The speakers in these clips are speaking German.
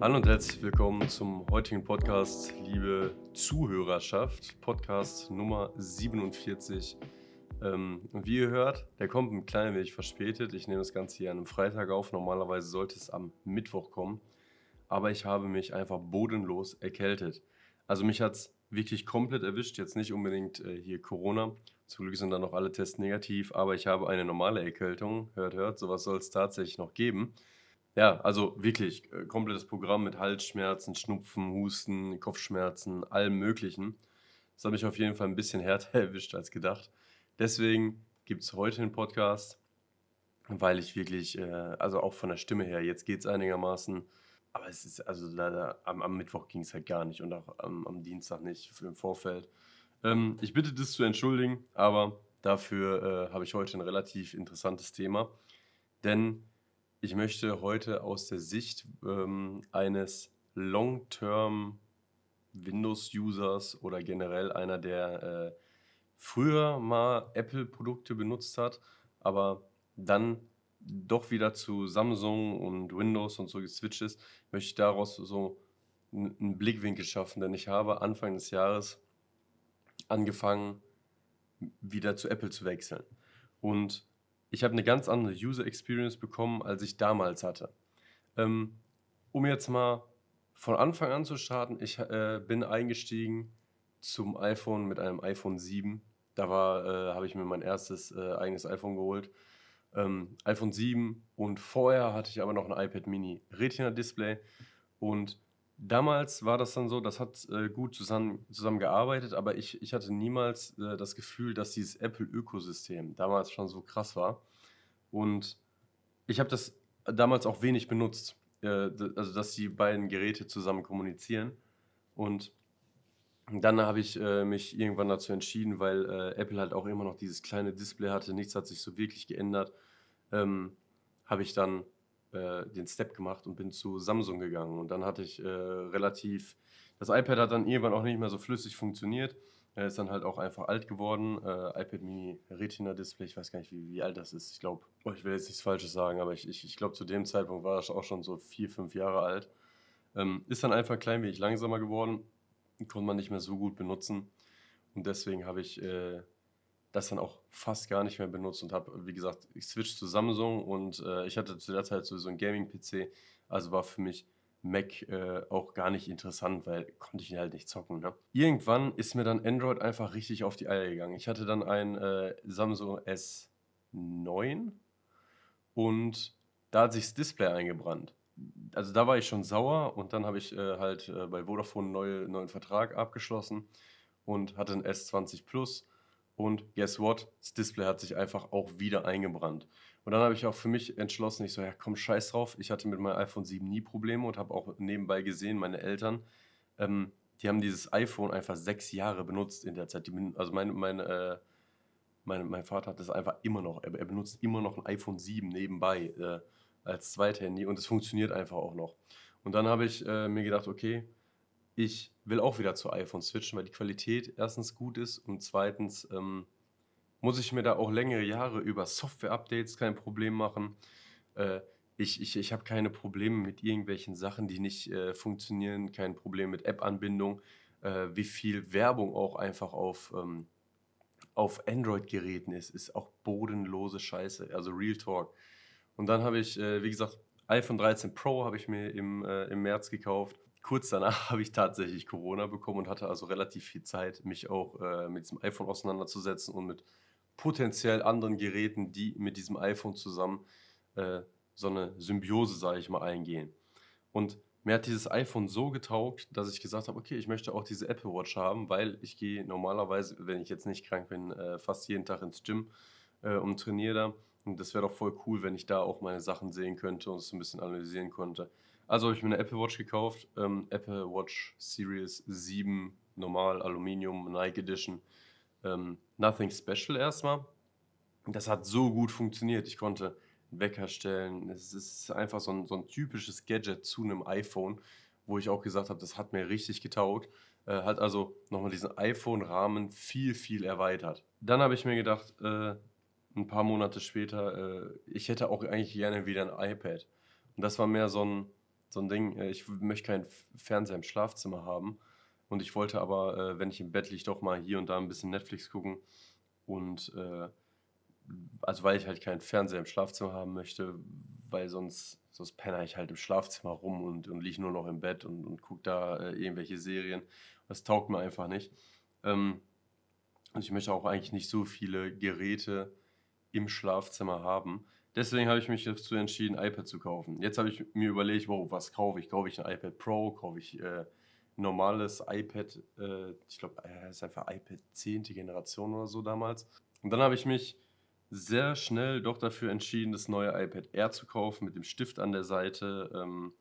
Hallo und herzlich willkommen zum heutigen Podcast, liebe Zuhörerschaft. Podcast Nummer 47. Ähm, wie ihr hört, der kommt ein klein wenig verspätet. Ich nehme das Ganze hier an einem Freitag auf. Normalerweise sollte es am Mittwoch kommen. Aber ich habe mich einfach bodenlos erkältet. Also mich hat es wirklich komplett erwischt. Jetzt nicht unbedingt äh, hier Corona. Zum Glück sind dann noch alle Tests negativ. Aber ich habe eine normale Erkältung. Hört, hört, sowas soll es tatsächlich noch geben. Ja, also wirklich äh, komplettes Programm mit Halsschmerzen, Schnupfen, Husten, Kopfschmerzen, allem Möglichen. Das hat mich auf jeden Fall ein bisschen härter erwischt als gedacht. Deswegen gibt es heute einen Podcast, weil ich wirklich, äh, also auch von der Stimme her, jetzt geht es einigermaßen, aber es ist, also leider am, am Mittwoch ging es halt gar nicht und auch am, am Dienstag nicht für im Vorfeld. Ähm, ich bitte das zu entschuldigen, aber dafür äh, habe ich heute ein relativ interessantes Thema, denn ich möchte heute aus der Sicht ähm, eines Long-Term Windows-Users oder generell einer, der äh, früher mal Apple-Produkte benutzt hat, aber dann doch wieder zu Samsung und Windows und so geswitcht ist, möchte ich daraus so einen Blickwinkel schaffen, denn ich habe Anfang des Jahres angefangen, wieder zu Apple zu wechseln. Und ich habe eine ganz andere User Experience bekommen, als ich damals hatte. Ähm, um jetzt mal von Anfang an zu starten, ich äh, bin eingestiegen zum iPhone mit einem iPhone 7. Da äh, habe ich mir mein erstes äh, eigenes iPhone geholt. Ähm, iPhone 7 und vorher hatte ich aber noch ein iPad Mini Retina Display und damals war das dann so, das hat äh, gut zusammen, zusammengearbeitet, aber ich, ich hatte niemals äh, das Gefühl, dass dieses Apple-Ökosystem damals schon so krass war. Und ich habe das damals auch wenig benutzt, äh, also dass die beiden Geräte zusammen kommunizieren. Und dann habe ich äh, mich irgendwann dazu entschieden, weil äh, Apple halt auch immer noch dieses kleine Display hatte, nichts hat sich so wirklich geändert, ähm, habe ich dann äh, den Step gemacht und bin zu Samsung gegangen. Und dann hatte ich äh, relativ, das iPad hat dann irgendwann auch nicht mehr so flüssig funktioniert. Er ist dann halt auch einfach alt geworden. Äh, iPad Mini Retina Display, ich weiß gar nicht, wie, wie alt das ist. Ich glaube, oh, ich will jetzt nichts Falsches sagen, aber ich, ich, ich glaube, zu dem Zeitpunkt war das auch schon so vier, fünf Jahre alt. Ähm, ist dann einfach ein klein wenig langsamer geworden, konnte man nicht mehr so gut benutzen. Und deswegen habe ich äh, das dann auch fast gar nicht mehr benutzt und habe, wie gesagt, ich switch zu Samsung und äh, ich hatte zu der Zeit sowieso einen Gaming-PC, also war für mich Mac äh, auch gar nicht interessant, weil konnte ich ihn halt nicht zocken. Ne? Irgendwann ist mir dann Android einfach richtig auf die Eier gegangen. Ich hatte dann ein äh, Samsung S9 und da hat sich das Display eingebrannt. Also da war ich schon sauer und dann habe ich äh, halt äh, bei Vodafone einen neue, neuen Vertrag abgeschlossen und hatte ein S20 Plus und guess what? Das Display hat sich einfach auch wieder eingebrannt. Und dann habe ich auch für mich entschlossen, ich so, ja komm, scheiß drauf. Ich hatte mit meinem iPhone 7 nie Probleme und habe auch nebenbei gesehen, meine Eltern, ähm, die haben dieses iPhone einfach sechs Jahre benutzt in der Zeit. Die, also mein, mein, äh, mein, mein Vater hat das einfach immer noch, er, er benutzt immer noch ein iPhone 7 nebenbei äh, als Zweithandy und es funktioniert einfach auch noch. Und dann habe ich äh, mir gedacht, okay, ich will auch wieder zu iPhone switchen, weil die Qualität erstens gut ist und zweitens ähm, muss ich mir da auch längere Jahre über Software-Updates kein Problem machen. Äh, ich ich, ich habe keine Probleme mit irgendwelchen Sachen, die nicht äh, funktionieren, kein Problem mit App-Anbindung. Äh, wie viel Werbung auch einfach auf, ähm, auf Android-Geräten ist, ist auch bodenlose Scheiße, also Real Talk. Und dann habe ich, äh, wie gesagt, iPhone 13 Pro habe ich mir im, äh, im März gekauft kurz danach habe ich tatsächlich Corona bekommen und hatte also relativ viel Zeit, mich auch äh, mit diesem iPhone auseinanderzusetzen und mit potenziell anderen Geräten, die mit diesem iPhone zusammen äh, so eine Symbiose, sage ich mal, eingehen. Und mir hat dieses iPhone so getaugt, dass ich gesagt habe, okay, ich möchte auch diese Apple Watch haben, weil ich gehe normalerweise, wenn ich jetzt nicht krank bin, äh, fast jeden Tag ins Gym äh, und trainiere da. Und das wäre doch voll cool, wenn ich da auch meine Sachen sehen könnte und es ein bisschen analysieren konnte. Also habe ich mir eine Apple Watch gekauft, ähm, Apple Watch Series 7, normal, Aluminium, Nike Edition. Ähm, nothing special erstmal. Das hat so gut funktioniert. Ich konnte einen Wecker stellen. Es ist einfach so ein, so ein typisches Gadget zu einem iPhone, wo ich auch gesagt habe, das hat mir richtig getaugt. Äh, hat also nochmal diesen iPhone-Rahmen viel, viel erweitert. Dann habe ich mir gedacht, äh, ein paar Monate später, äh, ich hätte auch eigentlich gerne wieder ein iPad. Und das war mehr so ein, so ein Ding, äh, ich möchte keinen Fernseher im Schlafzimmer haben. Und ich wollte aber, äh, wenn ich im Bett liege, doch mal hier und da ein bisschen Netflix gucken. Und äh, also weil ich halt keinen Fernseher im Schlafzimmer haben möchte, weil sonst, sonst penne ich halt im Schlafzimmer rum und, und liege nur noch im Bett und, und gucke da äh, irgendwelche Serien. Das taugt mir einfach nicht. Ähm, und ich möchte auch eigentlich nicht so viele Geräte im Schlafzimmer haben. Deswegen habe ich mich dazu entschieden, ein iPad zu kaufen. Jetzt habe ich mir überlegt, wow, was kaufe ich? Kaufe ich ein iPad Pro? Kaufe ich äh, ein normales iPad? Äh, ich glaube, es ist einfach iPad 10. Generation oder so damals. Und dann habe ich mich sehr schnell doch dafür entschieden, das neue iPad Air zu kaufen mit dem Stift an der Seite, ähm,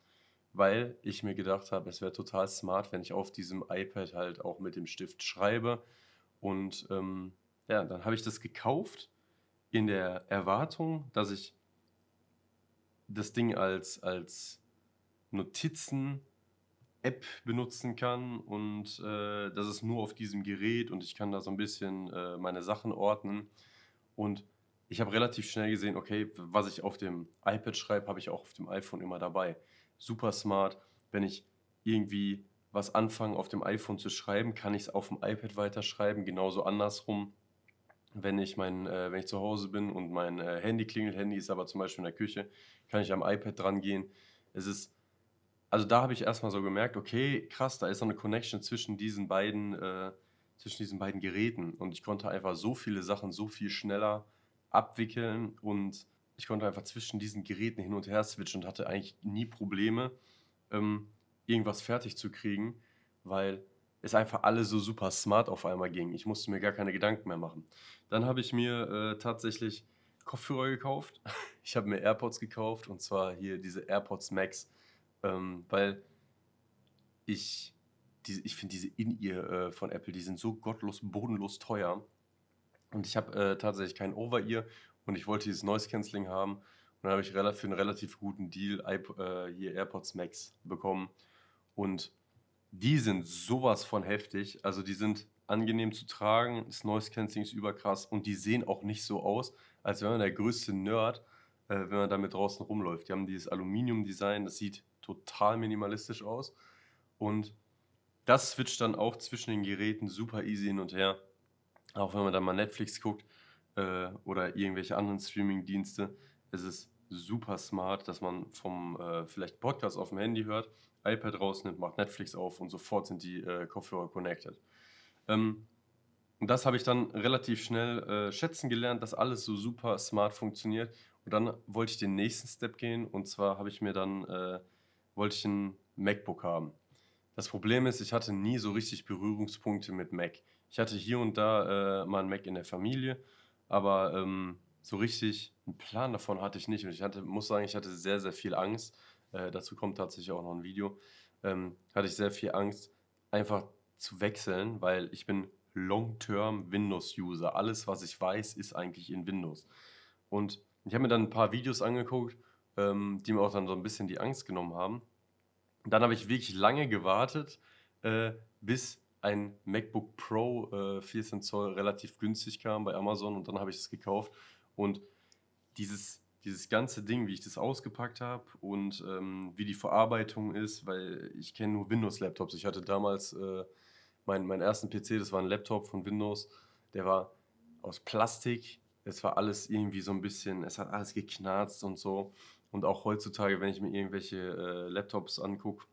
weil ich mir gedacht habe, es wäre total smart, wenn ich auf diesem iPad halt auch mit dem Stift schreibe. Und ähm, ja, dann habe ich das gekauft in der Erwartung, dass ich das Ding als, als Notizen-App benutzen kann und äh, das ist nur auf diesem Gerät und ich kann da so ein bisschen äh, meine Sachen ordnen. Und ich habe relativ schnell gesehen, okay, was ich auf dem iPad schreibe, habe ich auch auf dem iPhone immer dabei. Super smart. Wenn ich irgendwie was anfange auf dem iPhone zu schreiben, kann ich es auf dem iPad weiterschreiben. Genauso andersrum, wenn ich, mein, äh, wenn ich zu Hause bin und mein äh, Handy klingelt, Handy ist aber zum Beispiel in der Küche, kann ich am iPad dran gehen. Es ist, also da habe ich erstmal so gemerkt, okay, krass, da ist so eine Connection zwischen diesen beiden, äh, zwischen diesen beiden Geräten. Und ich konnte einfach so viele Sachen so viel schneller abwickeln und ich konnte einfach zwischen diesen Geräten hin und her switchen und hatte eigentlich nie Probleme, ähm, irgendwas fertig zu kriegen, weil es einfach alles so super smart auf einmal ging. Ich musste mir gar keine Gedanken mehr machen. Dann habe ich mir äh, tatsächlich Kopfhörer gekauft. Ich habe mir AirPods gekauft und zwar hier diese AirPods Max, ähm, weil ich, ich finde diese In-Ear äh, von Apple, die sind so gottlos, bodenlos teuer. Und ich habe äh, tatsächlich kein Over-Ear und ich wollte dieses Noise Cancelling haben. Und dann habe ich für einen relativ guten Deal äh, hier AirPods Max bekommen. Und die sind sowas von heftig. Also die sind angenehm zu tragen, das Noise Cancelling ist überkrass und die sehen auch nicht so aus, als wäre man der größte Nerd, äh, wenn man damit draußen rumläuft. Die haben dieses Aluminium-Design, das sieht total minimalistisch aus und das switcht dann auch zwischen den Geräten super easy hin und her. Auch wenn man dann mal Netflix guckt äh, oder irgendwelche anderen Streaming-Dienste, es ist super smart, dass man vom äh, vielleicht Podcast auf dem Handy hört, iPad rausnimmt, macht Netflix auf und sofort sind die äh, Kopfhörer connected. Ähm, und das habe ich dann relativ schnell äh, schätzen gelernt, dass alles so super smart funktioniert. Und dann wollte ich den nächsten Step gehen und zwar habe ich mir dann äh, wollte ich ein MacBook haben. Das Problem ist, ich hatte nie so richtig Berührungspunkte mit Mac. Ich hatte hier und da äh, mal einen Mac in der Familie, aber ähm, so richtig einen Plan davon hatte ich nicht. Und ich hatte, muss sagen, ich hatte sehr, sehr viel Angst. Äh, dazu kommt tatsächlich auch noch ein Video. Ähm, hatte ich sehr viel Angst, einfach zu wechseln, weil ich bin Long-Term Windows-User. Alles, was ich weiß, ist eigentlich in Windows. Und ich habe mir dann ein paar Videos angeguckt, ähm, die mir auch dann so ein bisschen die Angst genommen haben. Dann habe ich wirklich lange gewartet, äh, bis ein MacBook Pro äh, 14 Zoll relativ günstig kam bei Amazon und dann habe ich es gekauft. Und dieses, dieses ganze Ding, wie ich das ausgepackt habe und ähm, wie die Verarbeitung ist, weil ich kenne nur Windows-Laptops. Ich hatte damals äh, meinen, meinen ersten PC, das war ein Laptop von Windows, der war aus Plastik. Es war alles irgendwie so ein bisschen, es hat alles geknarzt und so. Und auch heutzutage, wenn ich mir irgendwelche äh, Laptops angucke,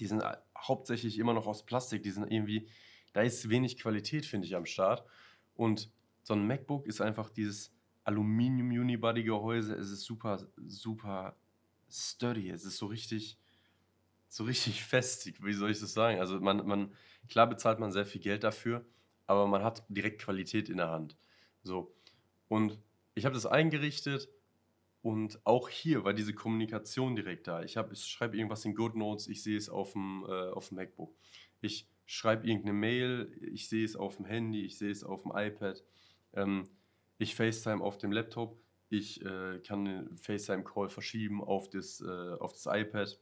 die sind hauptsächlich immer noch aus Plastik. Die sind irgendwie, da ist wenig Qualität, finde ich, am Start. Und so ein MacBook ist einfach dieses Aluminium-Unibody-Gehäuse. Es ist super, super sturdy. Es ist so richtig, so richtig festig. Wie soll ich das sagen? Also man, man, klar bezahlt man sehr viel Geld dafür, aber man hat direkt Qualität in der Hand. So. Und ich habe das eingerichtet und auch hier war diese Kommunikation direkt da. Ich, ich schreibe irgendwas in GoodNotes, ich sehe es auf dem, äh, auf dem MacBook. Ich schreibe irgendeine Mail, ich sehe es auf dem Handy, ich sehe es auf dem iPad. Ähm, ich FaceTime auf dem Laptop, ich äh, kann den FaceTime-Call verschieben auf das, äh, auf das iPad.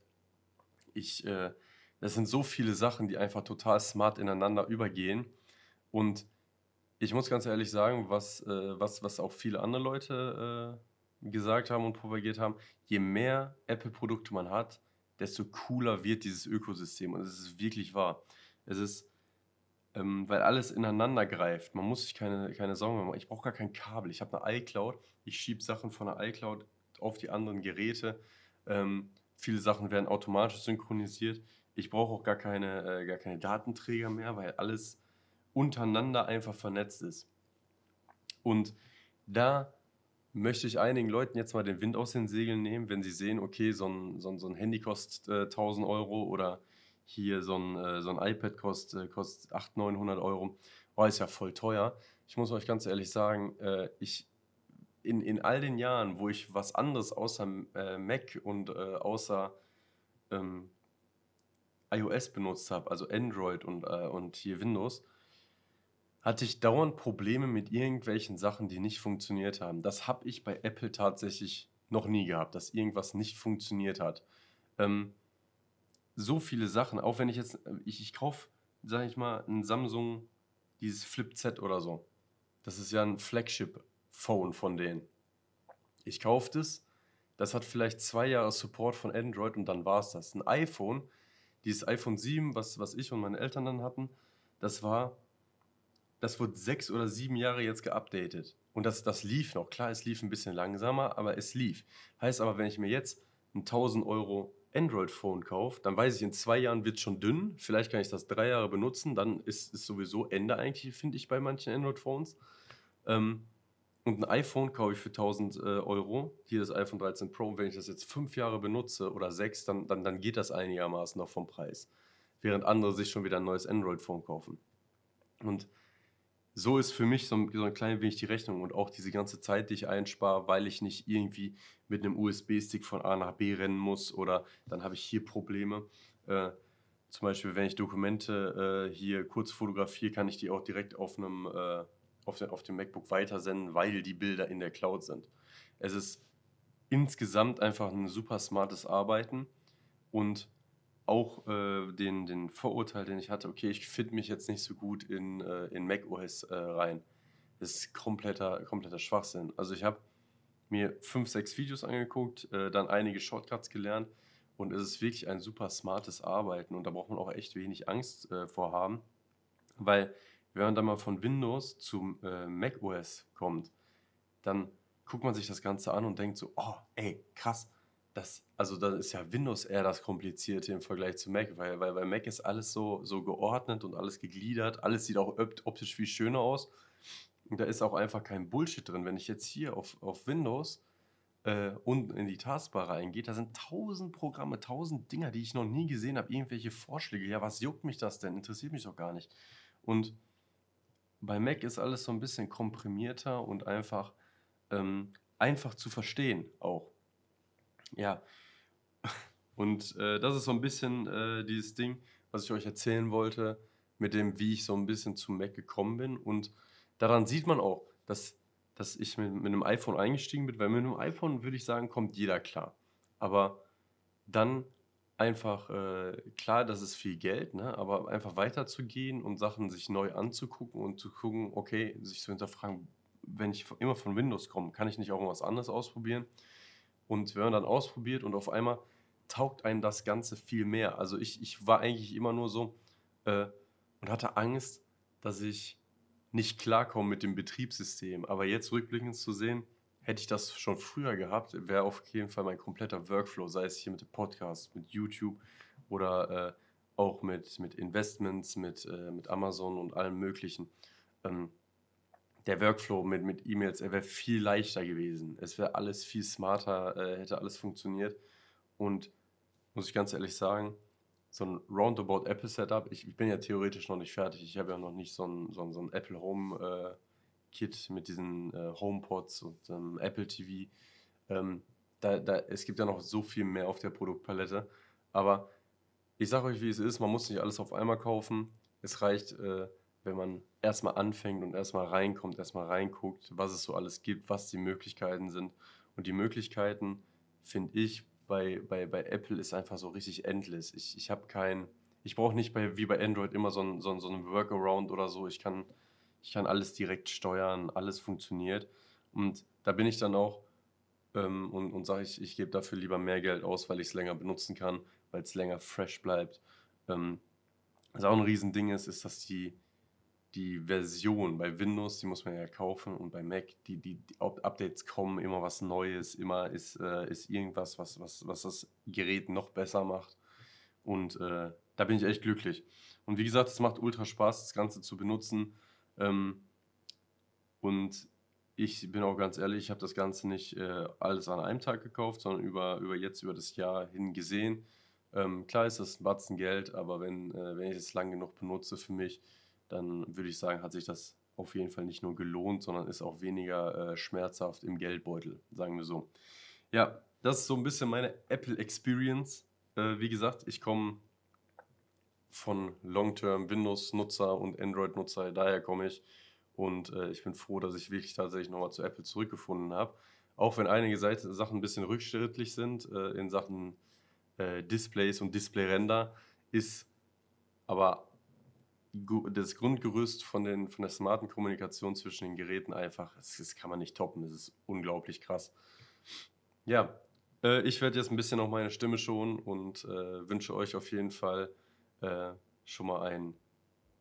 Ich äh, das sind so viele Sachen, die einfach total smart ineinander übergehen. Und ich muss ganz ehrlich sagen, was, äh, was, was auch viele andere Leute äh, gesagt haben und propagiert haben, je mehr Apple-Produkte man hat, desto cooler wird dieses Ökosystem. Und es ist wirklich wahr. Es ist, ähm, weil alles ineinander greift. Man muss sich keine, keine Sorgen machen. Ich brauche gar kein Kabel. Ich habe eine iCloud. Ich schiebe Sachen von der iCloud auf die anderen Geräte. Ähm, viele Sachen werden automatisch synchronisiert. Ich brauche auch gar keine, äh, gar keine Datenträger mehr, weil alles untereinander einfach vernetzt ist. Und da möchte ich einigen Leuten jetzt mal den Wind aus den Segeln nehmen, wenn sie sehen, okay, so ein, so ein, so ein Handy kostet äh, 1000 Euro oder hier so ein, äh, so ein iPad kostet, kostet 800, 900 Euro. Oh, ist ja voll teuer. Ich muss euch ganz ehrlich sagen, äh, ich, in, in all den Jahren, wo ich was anderes außer äh, Mac und außer ähm, iOS benutzt habe, also Android und, und hier Windows, hatte ich dauernd Probleme mit irgendwelchen Sachen, die nicht funktioniert haben. Das habe ich bei Apple tatsächlich noch nie gehabt, dass irgendwas nicht funktioniert hat. Ähm, so viele Sachen, auch wenn ich jetzt, ich, ich kaufe, sage ich mal, ein Samsung, dieses Flip Z oder so. Das ist ja ein Flagship-Phone von denen. Ich kaufe das, das hat vielleicht zwei Jahre Support von Android und dann war es das. Ein iPhone, dieses iPhone 7, was, was ich und meine Eltern dann hatten, das war das wurde sechs oder sieben Jahre jetzt geupdatet. Und das, das lief noch. Klar, es lief ein bisschen langsamer, aber es lief. Heißt aber, wenn ich mir jetzt ein 1000 Euro Android-Phone kaufe, dann weiß ich, in zwei Jahren wird es schon dünn. Vielleicht kann ich das drei Jahre benutzen. Dann ist es sowieso Ende eigentlich, finde ich, bei manchen Android-Phones. Ähm, und ein iPhone kaufe ich für 1000 äh, Euro. Hier das iPhone 13 Pro. Wenn ich das jetzt fünf Jahre benutze oder sechs, dann, dann, dann geht das einigermaßen noch vom Preis. Während andere sich schon wieder ein neues Android-Phone kaufen. Und so ist für mich so ein, so ein klein wenig die Rechnung und auch diese ganze Zeit, die ich einspare, weil ich nicht irgendwie mit einem USB-Stick von A nach B rennen muss oder dann habe ich hier Probleme. Äh, zum Beispiel, wenn ich Dokumente äh, hier kurz fotografiere, kann ich die auch direkt auf einem äh, auf, den, auf dem MacBook weitersenden, weil die Bilder in der Cloud sind. Es ist insgesamt einfach ein super smartes Arbeiten und auch äh, den, den Vorurteil, den ich hatte, okay, ich finde mich jetzt nicht so gut in, äh, in macOS äh, rein. Das ist kompletter, kompletter Schwachsinn. Also ich habe mir fünf, sechs Videos angeguckt, äh, dann einige Shortcuts gelernt und es ist wirklich ein super smartes Arbeiten und da braucht man auch echt wenig Angst äh, vor haben, weil wenn man dann mal von Windows zum äh, macOS kommt, dann guckt man sich das Ganze an und denkt so, oh, ey, krass, das, also da ist ja Windows eher das Komplizierte im Vergleich zu Mac, weil, weil bei Mac ist alles so, so geordnet und alles gegliedert, alles sieht auch optisch viel schöner aus. Und da ist auch einfach kein Bullshit drin. Wenn ich jetzt hier auf, auf Windows äh, unten in die Taskbar reingehe, da sind tausend Programme, tausend Dinger, die ich noch nie gesehen habe, irgendwelche Vorschläge. Ja, was juckt mich das denn? Interessiert mich doch gar nicht. Und bei Mac ist alles so ein bisschen komprimierter und einfach, ähm, einfach zu verstehen auch. Ja. Und äh, das ist so ein bisschen äh, dieses Ding, was ich euch erzählen wollte, mit dem, wie ich so ein bisschen zum Mac gekommen bin. Und daran sieht man auch, dass, dass ich mit, mit einem iPhone eingestiegen bin, weil mit einem iPhone würde ich sagen, kommt jeder klar. Aber dann einfach, äh, klar, das ist viel Geld, ne? aber einfach weiterzugehen und Sachen sich neu anzugucken und zu gucken, okay, sich zu hinterfragen, wenn ich immer von Windows komme, kann ich nicht auch irgendwas anderes ausprobieren? Und wenn man dann ausprobiert und auf einmal taugt einem das Ganze viel mehr. Also ich, ich war eigentlich immer nur so äh, und hatte Angst, dass ich nicht klarkomme mit dem Betriebssystem. Aber jetzt rückblickend zu sehen, hätte ich das schon früher gehabt, wäre auf jeden Fall mein kompletter Workflow, sei es hier mit dem Podcast, mit YouTube oder äh, auch mit, mit Investments, mit, äh, mit Amazon und allem Möglichen. Ähm, der Workflow mit, mit E-Mails, er wäre viel leichter gewesen. Es wäre alles viel smarter, äh, hätte alles funktioniert. Und muss ich ganz ehrlich sagen, so ein Roundabout Apple Setup, ich, ich bin ja theoretisch noch nicht fertig. Ich habe ja noch nicht so ein, so ein, so ein Apple Home äh, Kit mit diesen äh, HomePods und ähm, Apple TV. Ähm, da, da, es gibt ja noch so viel mehr auf der Produktpalette. Aber ich sage euch, wie es ist, man muss nicht alles auf einmal kaufen. Es reicht, äh, wenn man erstmal anfängt und erstmal reinkommt, erstmal reinguckt, was es so alles gibt, was die Möglichkeiten sind. Und die Möglichkeiten, finde ich, bei, bei, bei Apple ist einfach so richtig endless. Ich, ich habe kein, ich brauche nicht bei, wie bei Android immer so ein, so, ein, so ein Workaround oder so. Ich kann, ich kann alles direkt steuern, alles funktioniert. Und da bin ich dann auch ähm, und, und sage ich, ich gebe dafür lieber mehr Geld aus, weil ich es länger benutzen kann, weil es länger fresh bleibt. Ähm, was auch ein Riesending ist, ist, dass die, die Version bei Windows, die muss man ja kaufen und bei Mac, die, die, die Updates kommen, immer was Neues, immer ist, äh, ist irgendwas, was, was, was das Gerät noch besser macht. Und äh, da bin ich echt glücklich. Und wie gesagt, es macht ultra Spaß, das Ganze zu benutzen. Ähm, und ich bin auch ganz ehrlich, ich habe das Ganze nicht äh, alles an einem Tag gekauft, sondern über, über jetzt, über das Jahr hin gesehen. Ähm, klar ist das ein Batzen Geld, aber wenn, äh, wenn ich es lang genug benutze für mich, dann würde ich sagen, hat sich das auf jeden Fall nicht nur gelohnt, sondern ist auch weniger äh, schmerzhaft im Geldbeutel, sagen wir so. Ja, das ist so ein bisschen meine Apple Experience. Äh, wie gesagt, ich komme von Long-Term Windows-Nutzer und Android-Nutzer, daher komme ich. Und äh, ich bin froh, dass ich wirklich tatsächlich nochmal zu Apple zurückgefunden habe. Auch wenn einige Seite, Sachen ein bisschen rückschrittlich sind äh, in Sachen äh, Displays und Display-Render, ist aber das Grundgerüst von, den, von der smarten Kommunikation zwischen den Geräten einfach, das, das kann man nicht toppen, das ist unglaublich krass. Ja, äh, ich werde jetzt ein bisschen noch meine Stimme schonen und äh, wünsche euch auf jeden Fall äh, schon mal einen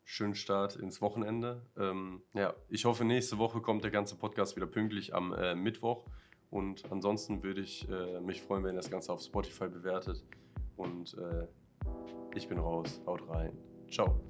schönen Start ins Wochenende. Ähm, ja, ich hoffe, nächste Woche kommt der ganze Podcast wieder pünktlich am äh, Mittwoch. Und ansonsten würde ich äh, mich freuen, wenn ihr das Ganze auf Spotify bewertet. Und äh, ich bin raus. Haut rein. Ciao.